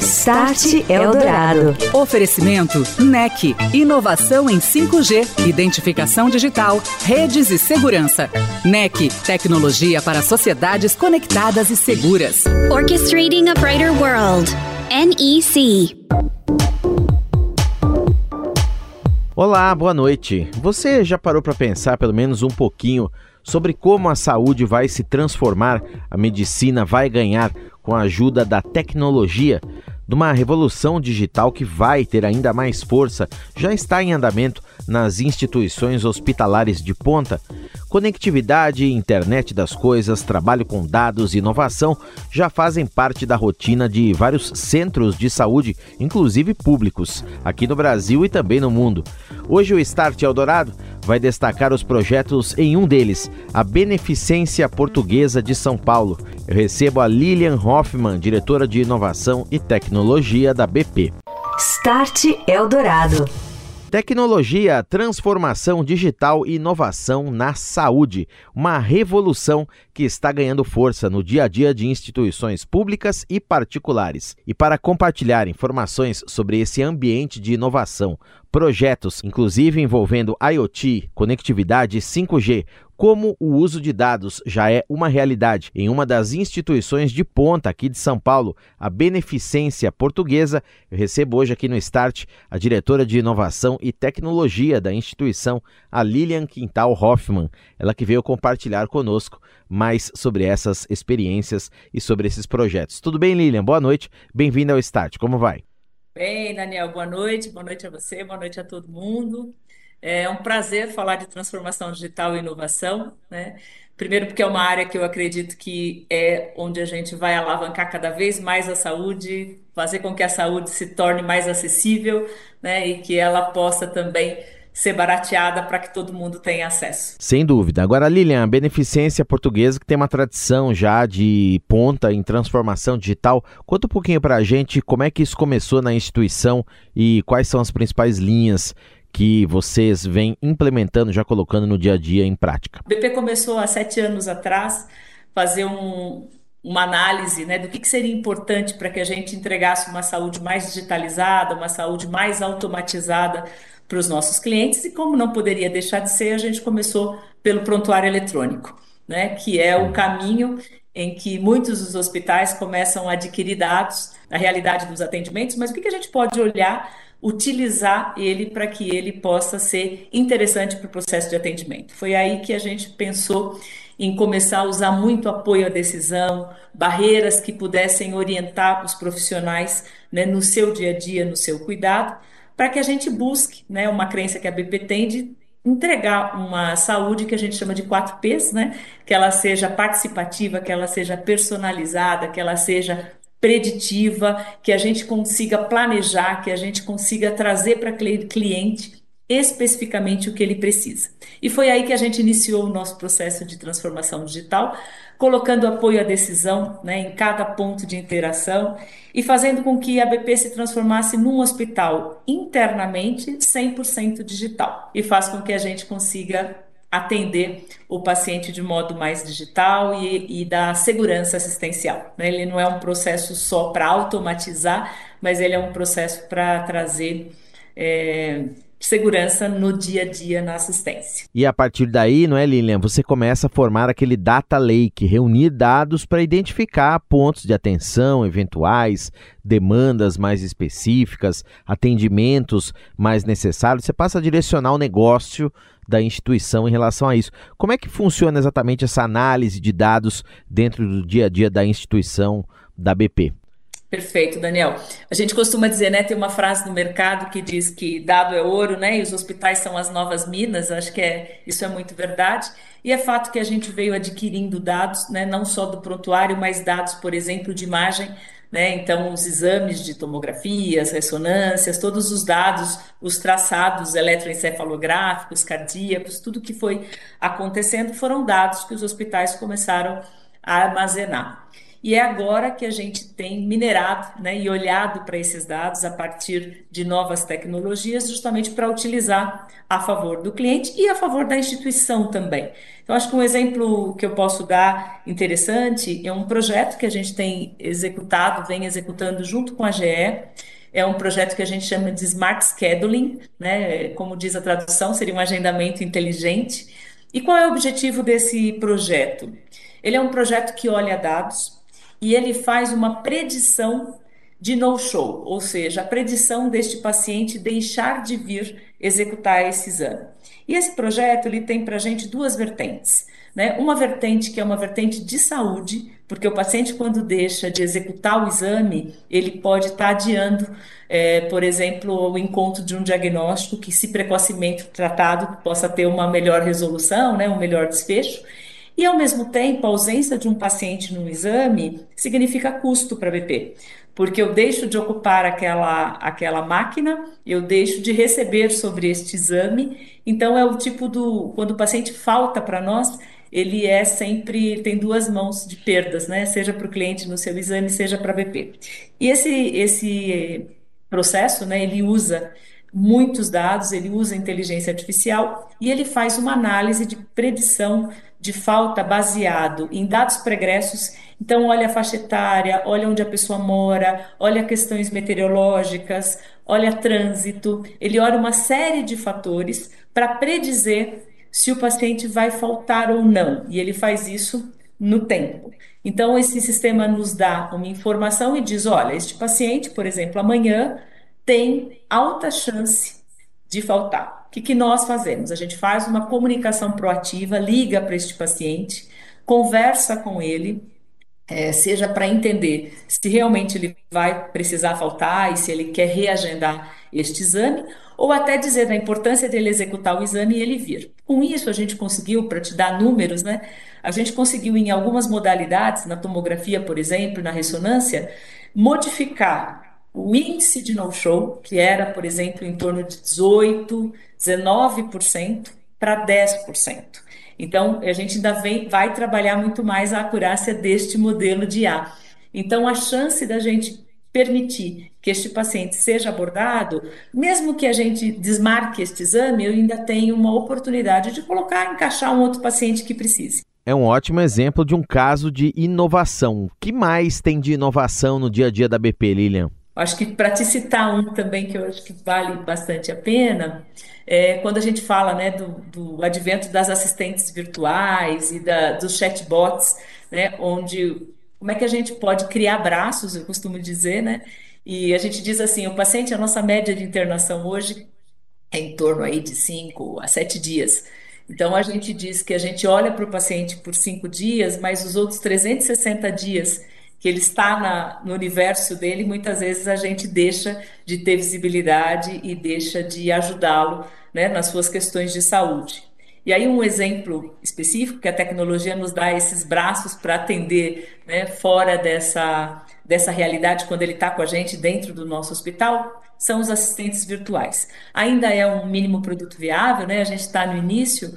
Start Eldorado. Oferecimento NEC. Inovação em 5G, identificação digital, redes e segurança. NEC. Tecnologia para sociedades conectadas e seguras. Orchestrating a Brighter World. NEC. Olá, boa noite. Você já parou para pensar pelo menos um pouquinho sobre como a saúde vai se transformar, a medicina vai ganhar com a ajuda da tecnologia? de uma revolução digital que vai ter ainda mais força, já está em andamento nas instituições hospitalares de ponta. Conectividade, internet das coisas, trabalho com dados e inovação já fazem parte da rotina de vários centros de saúde, inclusive públicos, aqui no Brasil e também no mundo. Hoje o Start Eldorado vai destacar os projetos em um deles, a Beneficência Portuguesa de São Paulo. Eu recebo a Lilian Hoffman, diretora de Inovação e Tecnologia da BP. Start Eldorado. Tecnologia, transformação digital e inovação na saúde. Uma revolução que está ganhando força no dia a dia de instituições públicas e particulares. E para compartilhar informações sobre esse ambiente de inovação, projetos, inclusive envolvendo IoT, conectividade 5G, como o uso de dados já é uma realidade em uma das instituições de ponta aqui de São Paulo, a Beneficência Portuguesa, eu recebo hoje aqui no Start a diretora de Inovação e Tecnologia da instituição, a Lilian Quintal Hoffman, ela que veio compartilhar conosco mais sobre essas experiências e sobre esses projetos. Tudo bem, Lilian? Boa noite, bem-vinda ao Start, como vai? Bem, Daniel, boa noite, boa noite a você, boa noite a todo mundo. É um prazer falar de transformação digital e inovação, né? Primeiro, porque é uma área que eu acredito que é onde a gente vai alavancar cada vez mais a saúde, fazer com que a saúde se torne mais acessível, né? E que ela possa também ser barateada para que todo mundo tenha acesso. Sem dúvida. Agora, Lilian, a beneficência portuguesa que tem uma tradição já de ponta em transformação digital. Conta um pouquinho para a gente como é que isso começou na instituição e quais são as principais linhas que vocês vêm implementando, já colocando no dia a dia em prática. O BP começou há sete anos atrás fazer um, uma análise né, do que, que seria importante para que a gente entregasse uma saúde mais digitalizada, uma saúde mais automatizada para os nossos clientes e como não poderia deixar de ser, a gente começou pelo prontuário eletrônico, né, que é o caminho em que muitos dos hospitais começam a adquirir dados da realidade dos atendimentos, mas o que, a gente pode olhar, utilizar ele para que ele possa ser interessante para o processo de atendimento. Foi aí que a gente pensou em começar a usar muito apoio à decisão, barreiras que pudessem orientar os profissionais né, no seu dia a dia, no seu cuidado, para que a gente busque, né, uma crença que a BP tem de entregar uma saúde que a gente chama de 4 Ps, né, que ela seja participativa, que ela seja personalizada, que ela seja preditiva, que a gente consiga planejar, que a gente consiga trazer para cliente especificamente o que ele precisa. E foi aí que a gente iniciou o nosso processo de transformação digital, colocando apoio à decisão né, em cada ponto de interação e fazendo com que a BP se transformasse num hospital internamente 100% digital. E faz com que a gente consiga atender o paciente de modo mais digital e, e da segurança assistencial. Né? Ele não é um processo só para automatizar, mas ele é um processo para trazer é, segurança no dia a dia na assistência. E a partir daí, não é, Lilian, você começa a formar aquele data lake, reunir dados para identificar pontos de atenção eventuais, demandas mais específicas, atendimentos mais necessários. Você passa a direcionar o negócio da instituição em relação a isso. Como é que funciona exatamente essa análise de dados dentro do dia a dia da instituição da BP? Perfeito, Daniel. A gente costuma dizer, né, tem uma frase no mercado que diz que dado é ouro, né, e os hospitais são as novas minas. Acho que é, isso é muito verdade. E é fato que a gente veio adquirindo dados, né, não só do prontuário, mas dados, por exemplo, de imagem, né, então os exames de tomografia, as ressonâncias, todos os dados, os traçados eletroencefalográficos, cardíacos, tudo que foi acontecendo foram dados que os hospitais começaram a armazenar. E é agora que a gente tem minerado né, e olhado para esses dados a partir de novas tecnologias, justamente para utilizar a favor do cliente e a favor da instituição também. Então, acho que um exemplo que eu posso dar interessante é um projeto que a gente tem executado, vem executando junto com a GE. É um projeto que a gente chama de Smart Scheduling, né? Como diz a tradução, seria um agendamento inteligente. E qual é o objetivo desse projeto? Ele é um projeto que olha dados, e ele faz uma predição de no-show, ou seja, a predição deste paciente deixar de vir executar esse exame. E esse projeto ele tem para a gente duas vertentes. Né? Uma vertente que é uma vertente de saúde, porque o paciente, quando deixa de executar o exame, ele pode estar tá adiando, é, por exemplo, o encontro de um diagnóstico que, se precocemente tratado, possa ter uma melhor resolução, né? um melhor desfecho. E, ao mesmo tempo, a ausência de um paciente no exame significa custo para a BP, porque eu deixo de ocupar aquela, aquela máquina, eu deixo de receber sobre este exame. Então, é o tipo do. Quando o paciente falta para nós, ele é sempre tem duas mãos de perdas, né? Seja para o cliente no seu exame, seja para a BP. E esse, esse processo, né, ele usa muitos dados, ele usa inteligência artificial e ele faz uma análise de predição de falta baseado em dados pregressos. Então, olha a faixa etária, olha onde a pessoa mora, olha questões meteorológicas, olha trânsito. Ele olha uma série de fatores para predizer se o paciente vai faltar ou não. E ele faz isso no tempo. Então, esse sistema nos dá uma informação e diz: olha, este paciente, por exemplo, amanhã tem alta chance de faltar que, que nós fazemos? A gente faz uma comunicação proativa, liga para este paciente, conversa com ele, é, seja para entender se realmente ele vai precisar faltar e se ele quer reagendar este exame, ou até dizer da importância dele executar o exame e ele vir. Com isso, a gente conseguiu, para te dar números, né? A gente conseguiu, em algumas modalidades, na tomografia, por exemplo, na ressonância, modificar o índice de no-show, que era, por exemplo, em torno de 18%, 19% para 10%. Então, a gente ainda vem, vai trabalhar muito mais a acurácia deste modelo de A. Então, a chance da gente permitir que este paciente seja abordado, mesmo que a gente desmarque este exame, eu ainda tenho uma oportunidade de colocar, encaixar um outro paciente que precise. É um ótimo exemplo de um caso de inovação. O que mais tem de inovação no dia a dia da BP, Lilian? Acho que para te citar um também que eu acho que vale bastante a pena, é quando a gente fala né, do, do advento das assistentes virtuais e da, dos chatbots, né, onde como é que a gente pode criar braços, eu costumo dizer, né? E a gente diz assim, o paciente, a nossa média de internação hoje é em torno aí de 5 a 7 dias. Então a gente diz que a gente olha para o paciente por 5 dias, mas os outros 360 dias que ele está na, no universo dele, muitas vezes a gente deixa de ter visibilidade e deixa de ajudá-lo né, nas suas questões de saúde. E aí um exemplo específico que a tecnologia nos dá esses braços para atender né, fora dessa, dessa realidade quando ele está com a gente dentro do nosso hospital são os assistentes virtuais. Ainda é um mínimo produto viável, né? A gente está no início,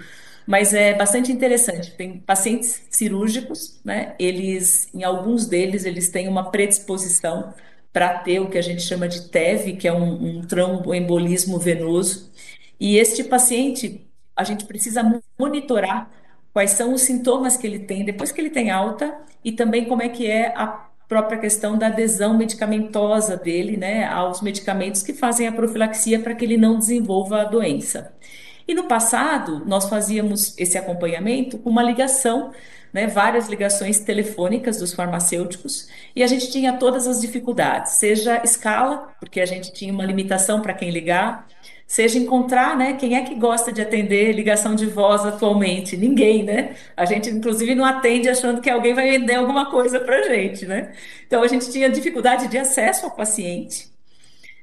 mas é bastante interessante. Tem pacientes cirúrgicos, né? Eles, em alguns deles, eles têm uma predisposição para ter o que a gente chama de TEV, que é um, um tromboembolismo venoso. E este paciente, a gente precisa monitorar quais são os sintomas que ele tem depois que ele tem alta e também como é que é a própria questão da adesão medicamentosa dele, né, aos medicamentos que fazem a profilaxia para que ele não desenvolva a doença. E no passado, nós fazíamos esse acompanhamento com uma ligação, né, várias ligações telefônicas dos farmacêuticos, e a gente tinha todas as dificuldades, seja escala, porque a gente tinha uma limitação para quem ligar, seja encontrar, né, quem é que gosta de atender ligação de voz atualmente? Ninguém, né? A gente, inclusive, não atende achando que alguém vai vender alguma coisa para a gente, né? Então, a gente tinha dificuldade de acesso ao paciente,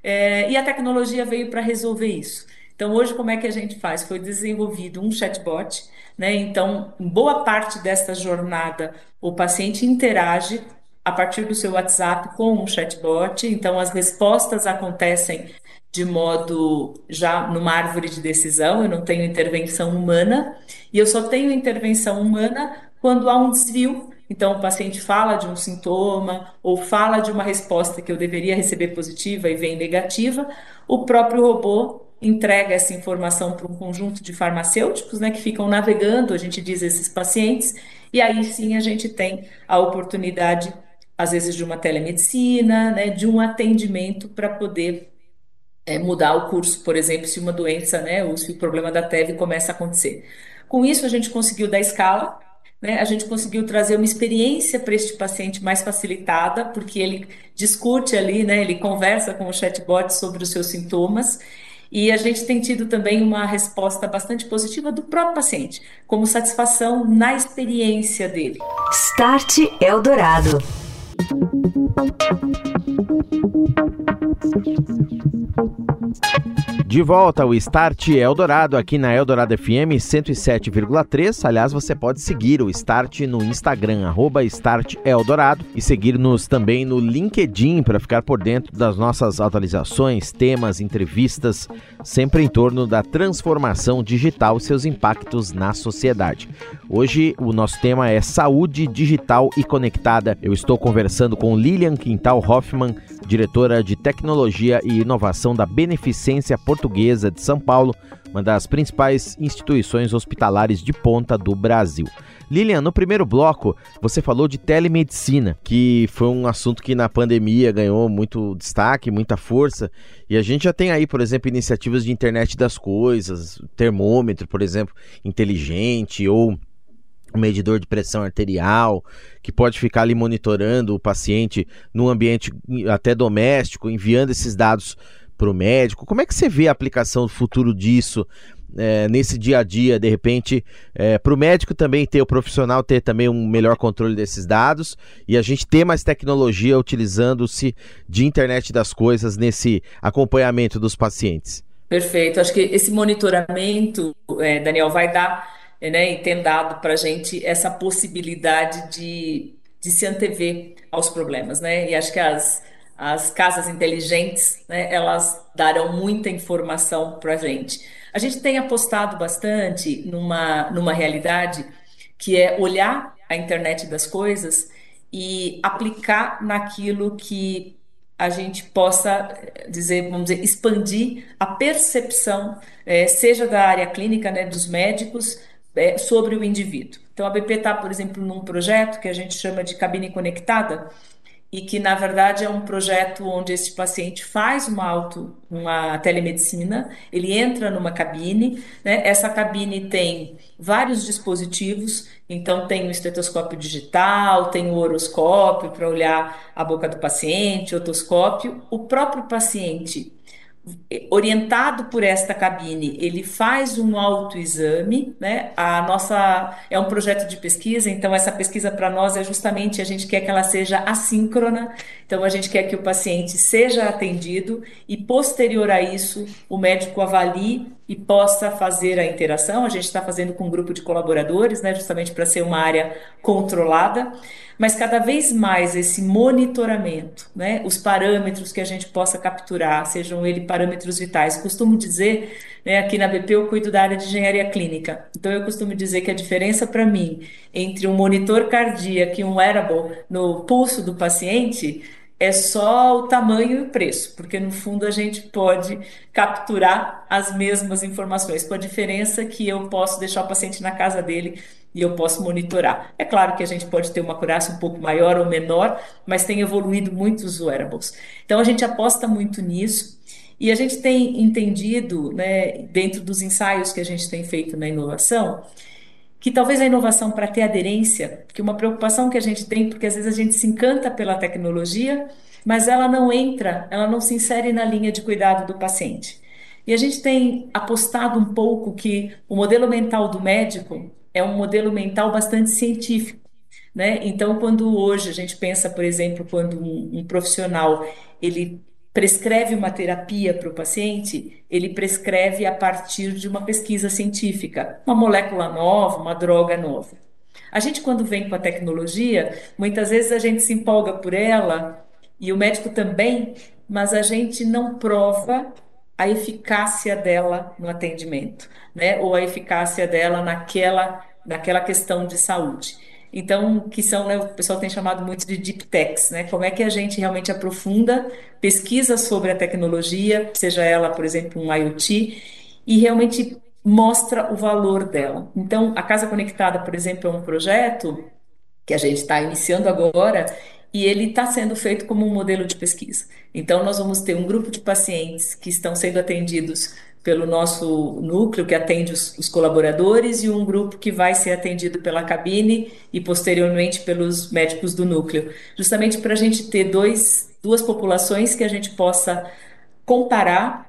é, e a tecnologia veio para resolver isso. Então, hoje, como é que a gente faz? Foi desenvolvido um chatbot, né? Então, boa parte desta jornada, o paciente interage a partir do seu WhatsApp com um chatbot, então as respostas acontecem de modo já numa árvore de decisão, eu não tenho intervenção humana, e eu só tenho intervenção humana quando há um desvio. Então o paciente fala de um sintoma ou fala de uma resposta que eu deveria receber positiva e vem negativa, o próprio robô entrega essa informação para um conjunto de farmacêuticos, né, que ficam navegando, a gente diz, esses pacientes, e aí sim a gente tem a oportunidade, às vezes, de uma telemedicina, né, de um atendimento para poder é, mudar o curso, por exemplo, se uma doença, né, ou se o problema da TEV começa a acontecer. Com isso, a gente conseguiu dar escala, né, a gente conseguiu trazer uma experiência para este paciente mais facilitada, porque ele discute ali, né, ele conversa com o chatbot sobre os seus sintomas, e a gente tem tido também uma resposta bastante positiva do próprio paciente, como satisfação na experiência dele. Start Eldorado. De volta ao Start Eldorado aqui na Eldorado FM 107,3. Aliás, você pode seguir o Start no Instagram, arroba Start Eldorado, e seguir-nos também no LinkedIn para ficar por dentro das nossas atualizações, temas, entrevistas, sempre em torno da transformação digital e seus impactos na sociedade. Hoje o nosso tema é saúde digital e conectada. Eu estou conversando com Lilian Quintal Hoffman, diretora de tecnologia e inovação da Beneficência Portuguesa de São Paulo, uma das principais instituições hospitalares de ponta do Brasil. Lilian, no primeiro bloco você falou de telemedicina, que foi um assunto que na pandemia ganhou muito destaque, muita força, e a gente já tem aí, por exemplo, iniciativas de internet das coisas, termômetro, por exemplo, inteligente ou um medidor de pressão arterial, que pode ficar ali monitorando o paciente num ambiente até doméstico, enviando esses dados para o médico. Como é que você vê a aplicação do futuro disso é, nesse dia a dia, de repente, é, para o médico também ter, o profissional ter também um melhor controle desses dados e a gente ter mais tecnologia utilizando-se de internet das coisas nesse acompanhamento dos pacientes? Perfeito. Acho que esse monitoramento, é, Daniel, vai dar né, e tem dado para a gente essa possibilidade de, de se antever aos problemas, né? E acho que as, as casas inteligentes, né, elas darão muita informação para a gente. A gente tem apostado bastante numa, numa realidade que é olhar a internet das coisas e aplicar naquilo que a gente possa dizer, vamos dizer, expandir a percepção, é, seja da área clínica, né, dos médicos, é, sobre o indivíduo. Então, a BP está, por exemplo, num projeto que a gente chama de cabine conectada, e que, na verdade, é um projeto onde esse paciente faz uma, auto, uma telemedicina, ele entra numa cabine, né? essa cabine tem vários dispositivos, então tem o estetoscópio digital, tem o horoscópio para olhar a boca do paciente, otoscópio, o próprio paciente orientado por esta cabine, ele faz um autoexame, né? A nossa é um projeto de pesquisa, então essa pesquisa para nós é justamente a gente quer que ela seja assíncrona, então a gente quer que o paciente seja atendido e posterior a isso o médico avalie e possa fazer a interação. A gente está fazendo com um grupo de colaboradores, né, justamente para ser uma área controlada mas cada vez mais esse monitoramento, né, os parâmetros que a gente possa capturar, sejam eles parâmetros vitais. Costumo dizer, né, aqui na BP eu cuido da área de engenharia clínica, então eu costumo dizer que a diferença para mim entre um monitor cardíaco e um wearable no pulso do paciente é só o tamanho e o preço, porque no fundo a gente pode capturar as mesmas informações, com a diferença que eu posso deixar o paciente na casa dele e eu posso monitorar. É claro que a gente pode ter uma acurácia um pouco maior ou menor, mas tem evoluído muito os wearables. Então a gente aposta muito nisso e a gente tem entendido, né, dentro dos ensaios que a gente tem feito na inovação, que talvez a inovação para ter aderência, que uma preocupação que a gente tem, porque às vezes a gente se encanta pela tecnologia, mas ela não entra, ela não se insere na linha de cuidado do paciente. E a gente tem apostado um pouco que o modelo mental do médico é um modelo mental bastante científico. Né? Então, quando hoje a gente pensa, por exemplo, quando um, um profissional ele prescreve uma terapia para o paciente, ele prescreve a partir de uma pesquisa científica, uma molécula nova, uma droga nova. A gente, quando vem com a tecnologia, muitas vezes a gente se empolga por ela, e o médico também, mas a gente não prova a eficácia dela no atendimento, né? Ou a eficácia dela naquela, naquela questão de saúde. então que são, né, o pessoal tem chamado muito de deep techs, né? Como é que a gente realmente aprofunda, pesquisa sobre a tecnologia, seja ela, por exemplo, um IoT, e realmente mostra o valor dela. Então, a Casa Conectada, por exemplo, é um projeto que a gente está iniciando agora e ele está sendo feito como um modelo de pesquisa. Então, nós vamos ter um grupo de pacientes que estão sendo atendidos pelo nosso núcleo, que atende os, os, colaboradores, e um grupo que vai ser atendido pela cabine e posteriormente pelos médicos do núcleo, justamente para a gente ter dois, duas populações que a gente possa comparar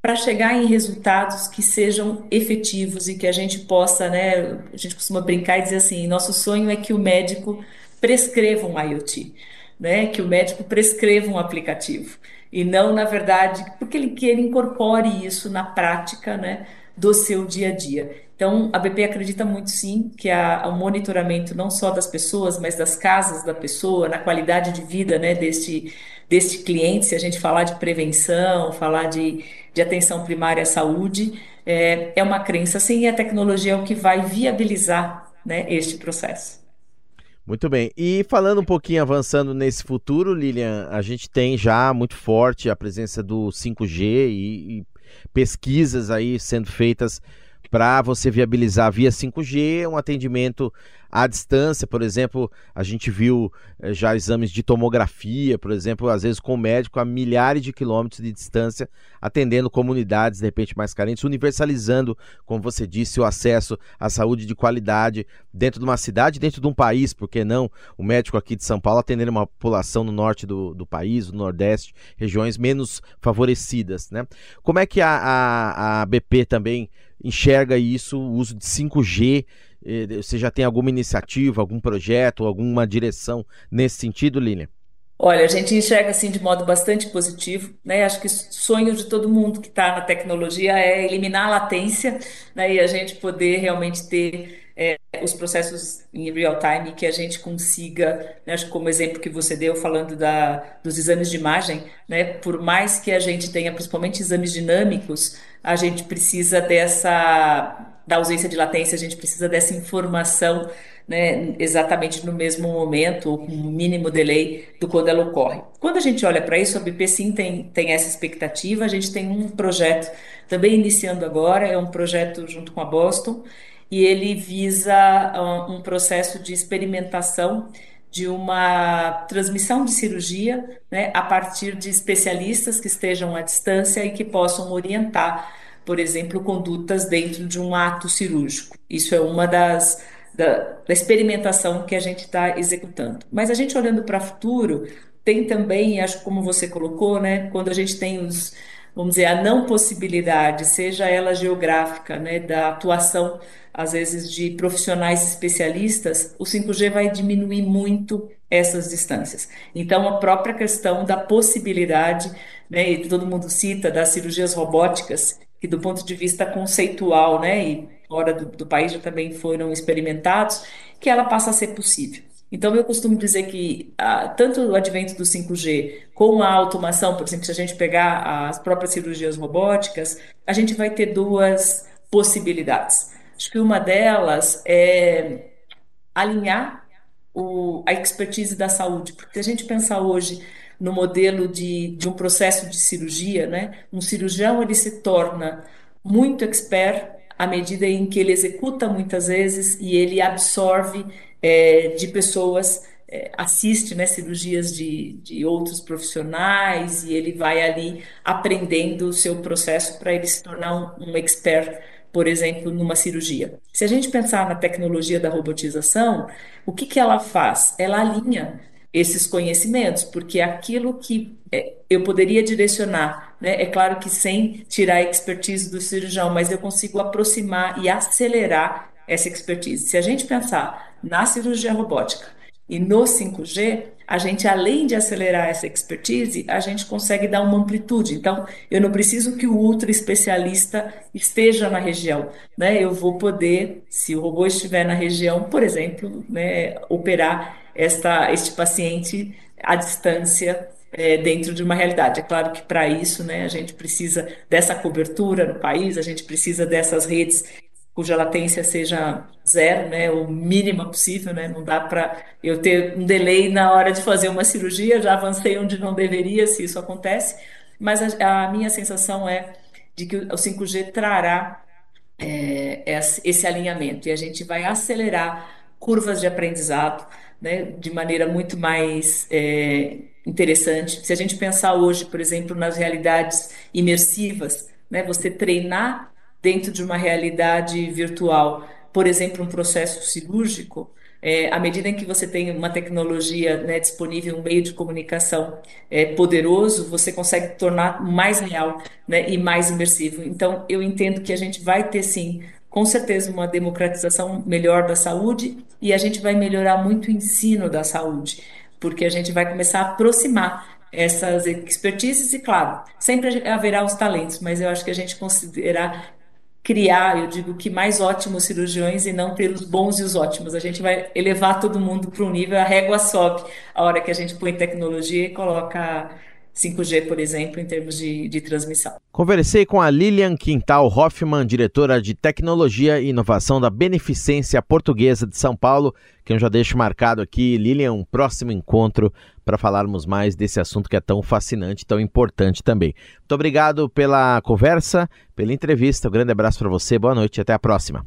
para chegar em resultados que sejam efetivos e que a gente possa, né? A gente costuma brincar e dizer assim: nosso sonho é que o médico prescreva um IoT, né? Que o médico prescreva um aplicativo e não, na verdade, porque ele que ele incorpore isso na prática, né? Do seu dia a dia. Então, a BP acredita muito sim que o monitoramento não só das pessoas, mas das casas da pessoa, na qualidade de vida, né? Deste deste cliente, se a gente falar de prevenção, falar de, de atenção primária à saúde, é, é uma crença sim, e a tecnologia é o que vai viabilizar né, este processo. Muito bem. E falando um pouquinho, avançando nesse futuro, Lilian, a gente tem já muito forte a presença do 5G e, e pesquisas aí sendo feitas para você viabilizar via 5G um atendimento à distância, por exemplo, a gente viu eh, já exames de tomografia, por exemplo, às vezes com o médico a milhares de quilômetros de distância, atendendo comunidades de repente mais carentes, universalizando, como você disse, o acesso à saúde de qualidade dentro de uma cidade, dentro de um país, porque não o médico aqui de São Paulo atendendo uma população no norte do, do país, no nordeste, regiões menos favorecidas, né? Como é que a, a, a BP também enxerga isso, o uso de 5G você já tem alguma iniciativa, algum projeto, alguma direção nesse sentido, Lilian? Olha, a gente enxerga assim de modo bastante positivo, né? Acho que o sonho de todo mundo que está na tecnologia é eliminar a latência, né? E a gente poder realmente ter é, os processos em real time que a gente consiga, né? acho que como exemplo que você deu falando da, dos exames de imagem, né? Por mais que a gente tenha principalmente exames dinâmicos, a gente precisa dessa da ausência de latência, a gente precisa dessa informação né, exatamente no mesmo momento, ou com um mínimo delay do quando ela ocorre. Quando a gente olha para isso, a BP sim tem, tem essa expectativa, a gente tem um projeto também iniciando agora, é um projeto junto com a Boston, e ele visa uh, um processo de experimentação de uma transmissão de cirurgia né, a partir de especialistas que estejam à distância e que possam orientar por exemplo, condutas dentro de um ato cirúrgico. Isso é uma das da, da experimentação que a gente está executando. Mas a gente olhando para o futuro, tem também, acho como você colocou, né, quando a gente tem os, vamos dizer, a não possibilidade, seja ela geográfica, né, da atuação, às vezes, de profissionais especialistas, o 5G vai diminuir muito essas distâncias. Então, a própria questão da possibilidade, né, e todo mundo cita, das cirurgias robóticas, que do ponto de vista conceitual, né, e fora do, do país já também foram experimentados, que ela passa a ser possível. Então, eu costumo dizer que ah, tanto o advento do 5G com a automação, por exemplo, se a gente pegar as próprias cirurgias robóticas, a gente vai ter duas possibilidades. Acho que uma delas é alinhar o, a expertise da saúde, porque se a gente pensar hoje no modelo de, de um processo de cirurgia, né? Um cirurgião ele se torna muito expert à medida em que ele executa muitas vezes e ele absorve é, de pessoas, é, assiste né, cirurgias de, de outros profissionais e ele vai ali aprendendo o seu processo para ele se tornar um, um expert por exemplo, numa cirurgia. Se a gente pensar na tecnologia da robotização, o que, que ela faz? Ela alinha esses conhecimentos, porque aquilo que é, eu poderia direcionar, né, é claro que sem tirar a expertise do cirurgião, mas eu consigo aproximar e acelerar essa expertise. Se a gente pensar na cirurgia robótica e no 5G, a gente, além de acelerar essa expertise, a gente consegue dar uma amplitude. Então, eu não preciso que o ultra especialista esteja na região. Né? Eu vou poder, se o robô estiver na região, por exemplo, né, operar esta, este paciente à distância é, dentro de uma realidade. É claro que para isso né, a gente precisa dessa cobertura no país, a gente precisa dessas redes cuja latência seja zero, né, o mínima possível, né, não dá para eu ter um delay na hora de fazer uma cirurgia, já avancei onde não deveria, se isso acontece, mas a, a minha sensação é de que o 5G trará é, esse alinhamento e a gente vai acelerar curvas de aprendizado, né, de maneira muito mais é, interessante. Se a gente pensar hoje, por exemplo, nas realidades imersivas, né, você treinar dentro de uma realidade virtual, por exemplo, um processo cirúrgico, é, à medida em que você tem uma tecnologia né, disponível, um meio de comunicação é, poderoso, você consegue tornar mais real né, e mais imersivo. Então, eu entendo que a gente vai ter sim com certeza uma democratização melhor da saúde e a gente vai melhorar muito o ensino da saúde, porque a gente vai começar a aproximar essas expertises e, claro, sempre haverá os talentos, mas eu acho que a gente considerar criar, eu digo que mais ótimos cirurgiões e não ter os bons e os ótimos. A gente vai elevar todo mundo para um nível, a régua sobe a hora que a gente põe tecnologia e coloca 5G, por exemplo, em termos de, de transmissão. Conversei com a Lilian Quintal Hoffman, diretora de Tecnologia e Inovação da Beneficência Portuguesa de São Paulo, que eu já deixo marcado aqui, Lilian, um próximo encontro para falarmos mais desse assunto que é tão fascinante, tão importante também. Muito obrigado pela conversa, pela entrevista. Um grande abraço para você, boa noite e até a próxima.